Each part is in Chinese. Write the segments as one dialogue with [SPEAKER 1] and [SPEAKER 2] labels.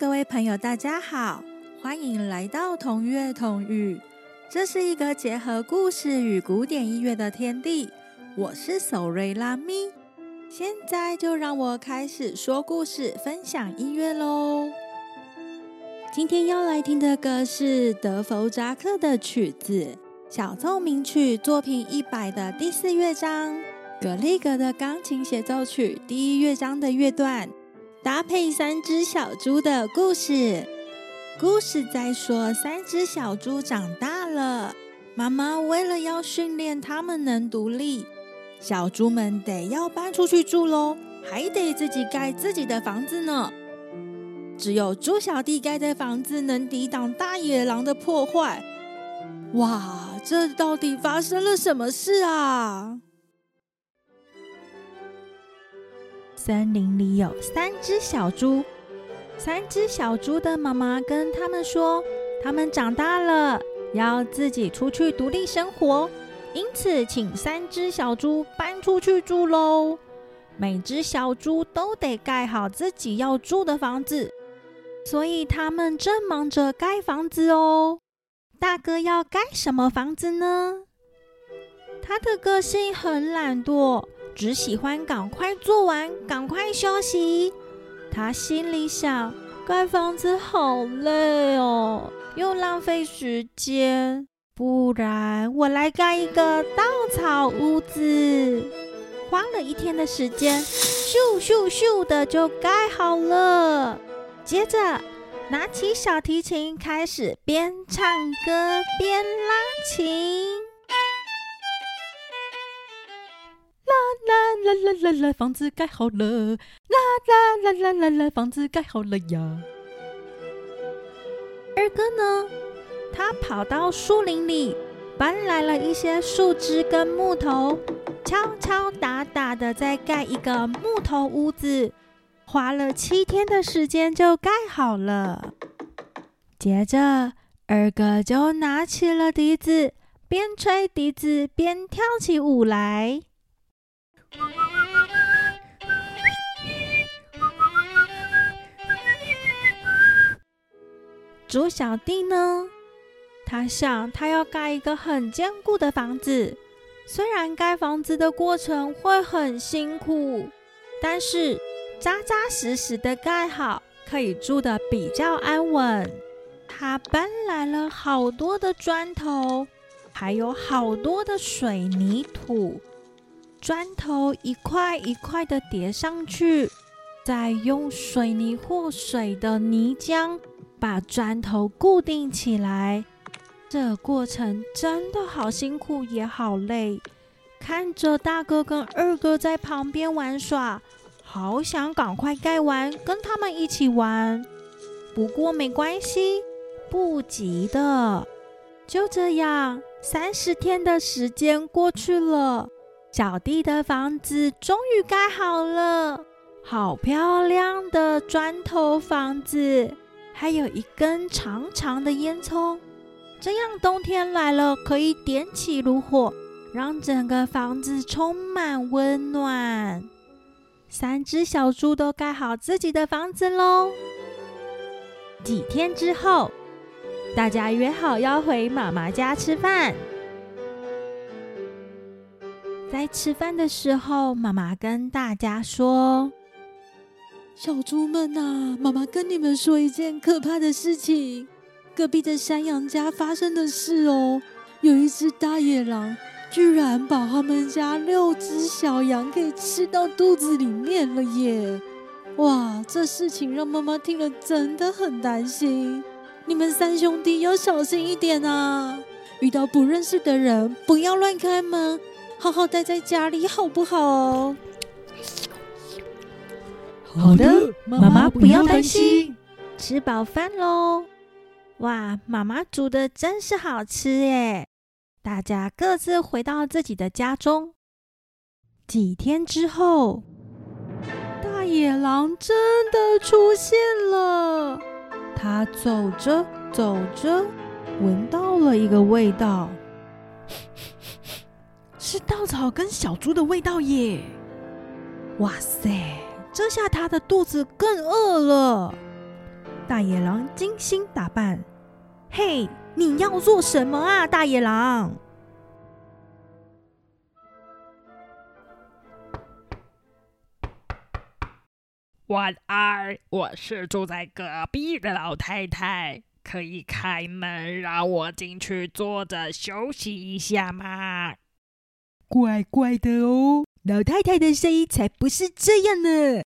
[SPEAKER 1] 各位朋友，大家好，欢迎来到同乐同语。这是一个结合故事与古典音乐的天地。我是索瑞拉咪，现在就让我开始说故事、分享音乐喽。今天要来听的歌是德弗扎克的曲子《小奏鸣曲》作品一百的第四乐章，格里格的钢琴协奏曲第一乐章的乐段。搭配三只小猪的故事，故事在说三只小猪长大了，妈妈为了要训练它们能独立，小猪们得要搬出去住喽，还得自己盖自己的房子呢。只有猪小弟盖的房子能抵挡大野狼的破坏。哇，这到底发生了什么事啊？森林里有三只小猪，三只小猪的妈妈跟他们说，他们长大了要自己出去独立生活，因此请三只小猪搬出去住喽。每只小猪都得盖好自己要住的房子，所以他们正忙着盖房子哦。大哥要盖什么房子呢？他的个性很懒惰。只喜欢赶快做完，赶快休息。他心里想：盖房子好累哦，又浪费时间。不然我来盖一个稻草屋子。花了一天的时间，咻咻咻的就盖好了。接着拿起小提琴，开始边唱歌边拉琴。啦啦啦啦啦，房子盖好了！啦啦啦啦啦啦，房子盖好了呀！二哥呢？他跑到树林里，搬来了一些树枝跟木头，敲敲打打的在盖一个木头屋子，花了七天的时间就盖好了。接着，二哥就拿起了笛子，边吹笛子边跳起舞来。猪小弟呢？他想，他要盖一个很坚固的房子。虽然盖房子的过程会很辛苦，但是扎扎实实的盖好，可以住的比较安稳。他搬来了好多的砖头，还有好多的水泥土。砖头一块一块的叠上去，再用水泥或水的泥浆。把砖头固定起来，这过程真的好辛苦，也好累。看着大哥跟二哥在旁边玩耍，好想赶快盖完，跟他们一起玩。不过没关系，不急的。就这样，三十天的时间过去了，小弟的房子终于盖好了，好漂亮的砖头房子。还有一根长长的烟囱，这样冬天来了可以点起炉火，让整个房子充满温暖。三只小猪都盖好自己的房子喽。几天之后，大家约好要回妈妈家吃饭。在吃饭的时候，妈妈跟大家说。小猪们呐，妈妈跟你们说一件可怕的事情：隔壁的山羊家发生的事哦。有一只大野狼，居然把他们家六只小羊给吃到肚子里面了耶！哇，这事情让妈妈听了真的很担心。你们三兄弟要小心一点啊！遇到不认识的人，不要乱开门，好好待在家里，好不好？
[SPEAKER 2] 好的，妈妈不要担心。
[SPEAKER 1] 吃饱饭喽！哇，妈妈煮的真是好吃耶！大家各自回到自己的家中。几天之后，大野狼真的出现了。他走着走着，闻到了一个味道，是稻草跟小猪的味道耶！哇塞！这下他的肚子更饿了。大野狼精心打扮。嘿，你要做什么啊，大野狼？
[SPEAKER 3] 晚安，我是住在隔壁的老太太，可以开门让我进去坐着休息一下吗？
[SPEAKER 2] 怪怪的哦，老太太的声音才不是这样呢！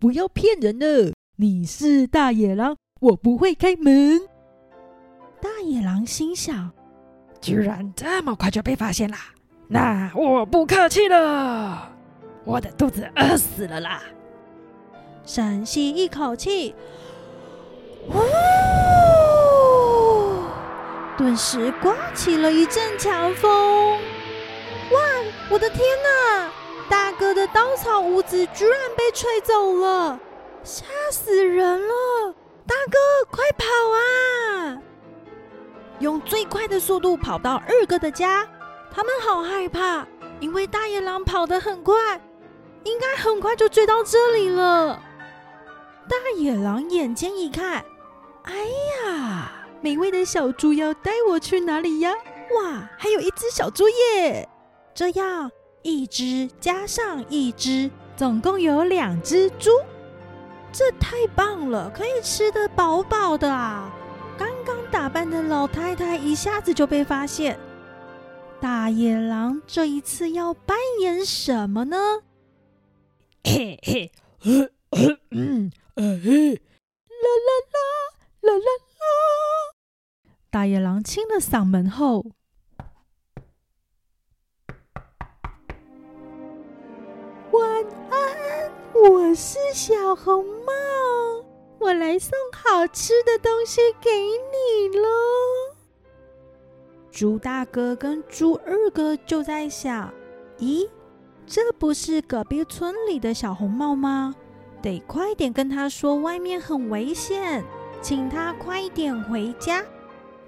[SPEAKER 2] 不要骗人了，你是大野狼，我不会开门。
[SPEAKER 1] 大野狼心想：
[SPEAKER 3] 居然这么快就被发现啦！那我不客气了，我的肚子饿死了啦！
[SPEAKER 1] 深吸一口气，呼！顿时刮起了一阵强风。哇！我的天哪！大哥的稻草屋子居然被吹走了，吓死人了！大哥，快跑啊！用最快的速度跑到二哥的家。他们好害怕，因为大野狼跑得很快，应该很快就追到这里了。大野狼眼睛一看，哎呀，美味的小猪要带我去哪里呀？哇，还有一只小猪耶！这样一只加上一只，总共有两只猪，这太棒了，可以吃得饱饱的啊！刚刚打扮的老太太一下子就被发现，大野狼这一次要扮演什么呢？
[SPEAKER 3] 嘿嘿，
[SPEAKER 2] 嗯。啦啦啦啦啦啦！
[SPEAKER 1] 大野狼清了嗓门后，我是小红帽，我来送好吃的东西给你喽。猪大哥跟猪二哥就在想：咦，这不是隔壁村里的小红帽吗？得快点跟他说，外面很危险，请他快点回家。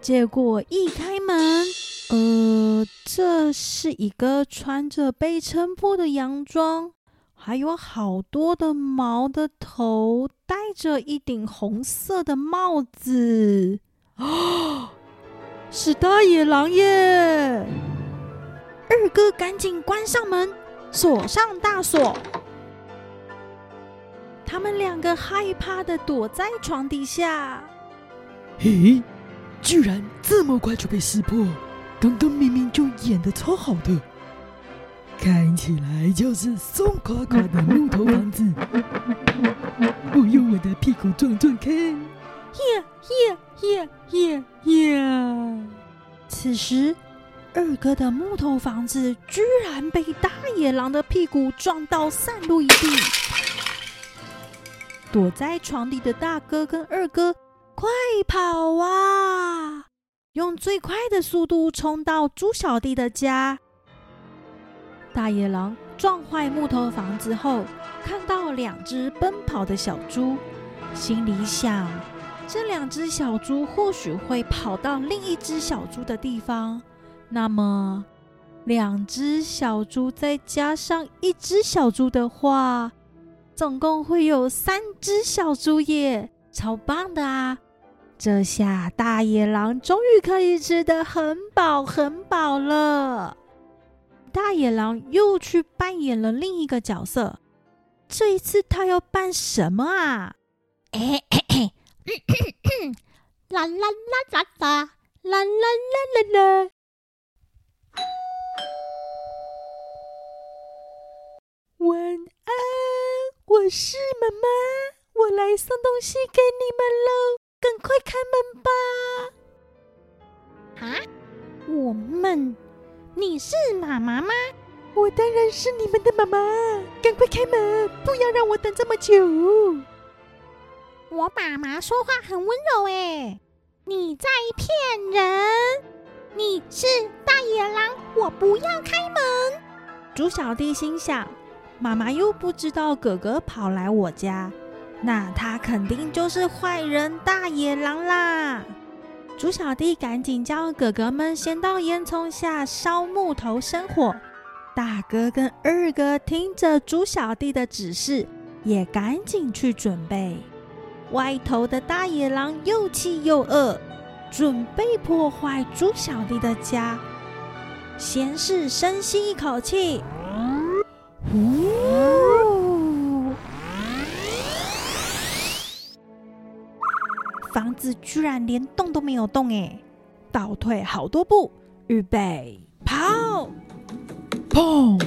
[SPEAKER 1] 结果一开门，呃，这是一个穿着被撑破的洋装，还有好多的毛的头，戴着一顶红色的帽子。啊，是大野狼耶！二哥赶紧关上门，锁上大锁。他们两个害怕的躲在床底下。
[SPEAKER 2] 嘿，居然这么快就被识破！刚刚明明就演的超好的，看起来就是松垮垮的木头房子。我用我的屁股撞撞看。
[SPEAKER 1] 耶耶耶耶耶！此时，二哥的木头房子居然被大野狼的屁股撞到散落一地。躲在床底的大哥跟二哥，快跑啊！用最快的速度冲到猪小弟的家。大野狼撞坏木头房子后，看到两只奔跑的小猪，心里想：这两只小猪或许会跑到另一只小猪的地方。那么，两只小猪再加上一只小猪的话，总共会有三只小猪耶，超棒的啊！这下大野狼终于可以吃得很饱很饱了。大野狼又去扮演了另一个角色，这一次他要扮什么啊？哎嘿嘿，啦啦啦啦啦，啦啦啦啦啦。晚安。我是妈妈，我来送东西给你们喽，赶快开门吧！啊，我们？你是妈妈吗？我当然是你们的妈妈，赶快开门，不要让我等这么久。
[SPEAKER 4] 我妈妈说话很温柔哎，你在骗人！你是大野狼，我不要开门。
[SPEAKER 1] 猪小弟心想。妈妈又不知道哥哥跑来我家，那他肯定就是坏人大野狼啦！猪小弟赶紧叫哥哥们先到烟囱下烧木头生火，大哥跟二哥听着猪小弟的指示，也赶紧去准备。外头的大野狼又气又饿，准备破坏猪小弟的家。先是深吸一口气，呜，房子居然连动都没有动哎！倒退好多步，预备跑！
[SPEAKER 2] 砰！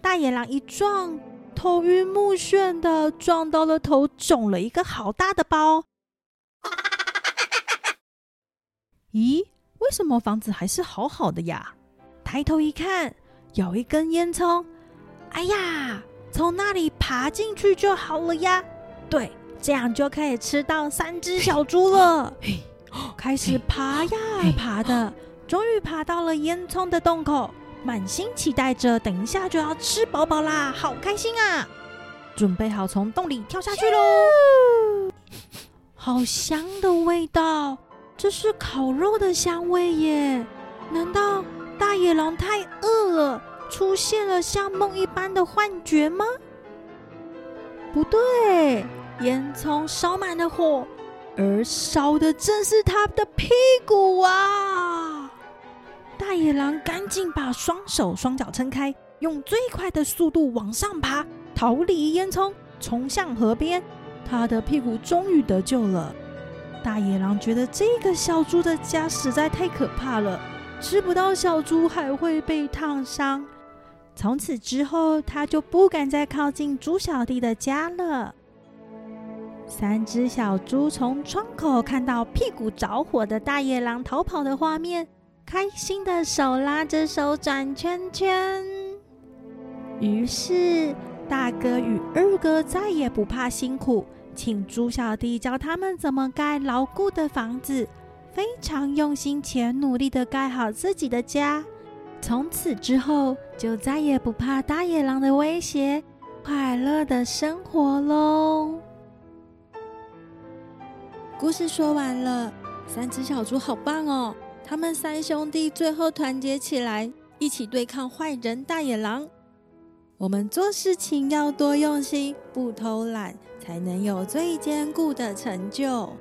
[SPEAKER 1] 大野狼一撞，头晕目眩的撞到了头，肿了一个好大的包。咦，为什么房子还是好好的呀？抬头一看，有一根烟囱。哎呀，从那里爬进去就好了呀！对，这样就可以吃到三只小猪了。开始爬呀爬的，终于爬到了烟囱的洞口，满心期待着，等一下就要吃饱饱啦，好开心啊！准备好从洞里跳下去喽！好香的味道，这是烤肉的香味耶！难道大野狼太饿了，出现了像梦一般的幻觉吗？不对，烟囱烧满了火。而烧的正是他的屁股啊！大野狼赶紧把双手双脚撑开，用最快的速度往上爬，逃离烟囱，冲向河边。他的屁股终于得救了。大野狼觉得这个小猪的家实在太可怕了，吃不到小猪还会被烫伤。从此之后，他就不敢再靠近猪小弟的家了。三只小猪从窗口看到屁股着火的大野狼逃跑的画面，开心的手拉着手转圈圈。于是，大哥与二哥再也不怕辛苦，请猪小弟教他们怎么盖牢固的房子，非常用心且努力的盖好自己的家。从此之后，就再也不怕大野狼的威胁，快乐的生活喽。故事说完了，三只小猪好棒哦！他们三兄弟最后团结起来，一起对抗坏人大野狼。我们做事情要多用心，不偷懒，才能有最坚固的成就。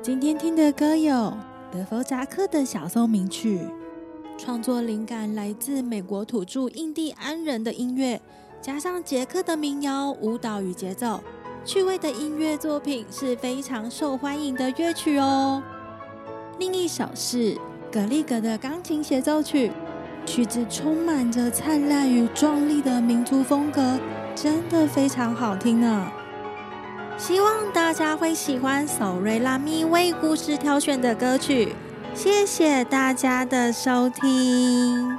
[SPEAKER 1] 今天听的歌有德弗扎克的小松明曲，创作灵感来自美国土著印第安人的音乐，加上捷克的民谣舞蹈与节奏。趣味的音乐作品是非常受欢迎的乐曲哦。另一首是格里格的钢琴协奏曲，曲子充满着灿烂与壮丽的民族风格，真的非常好听呢。希望大家会喜欢索瑞拉咪为故事挑选的歌曲。谢谢大家的收听。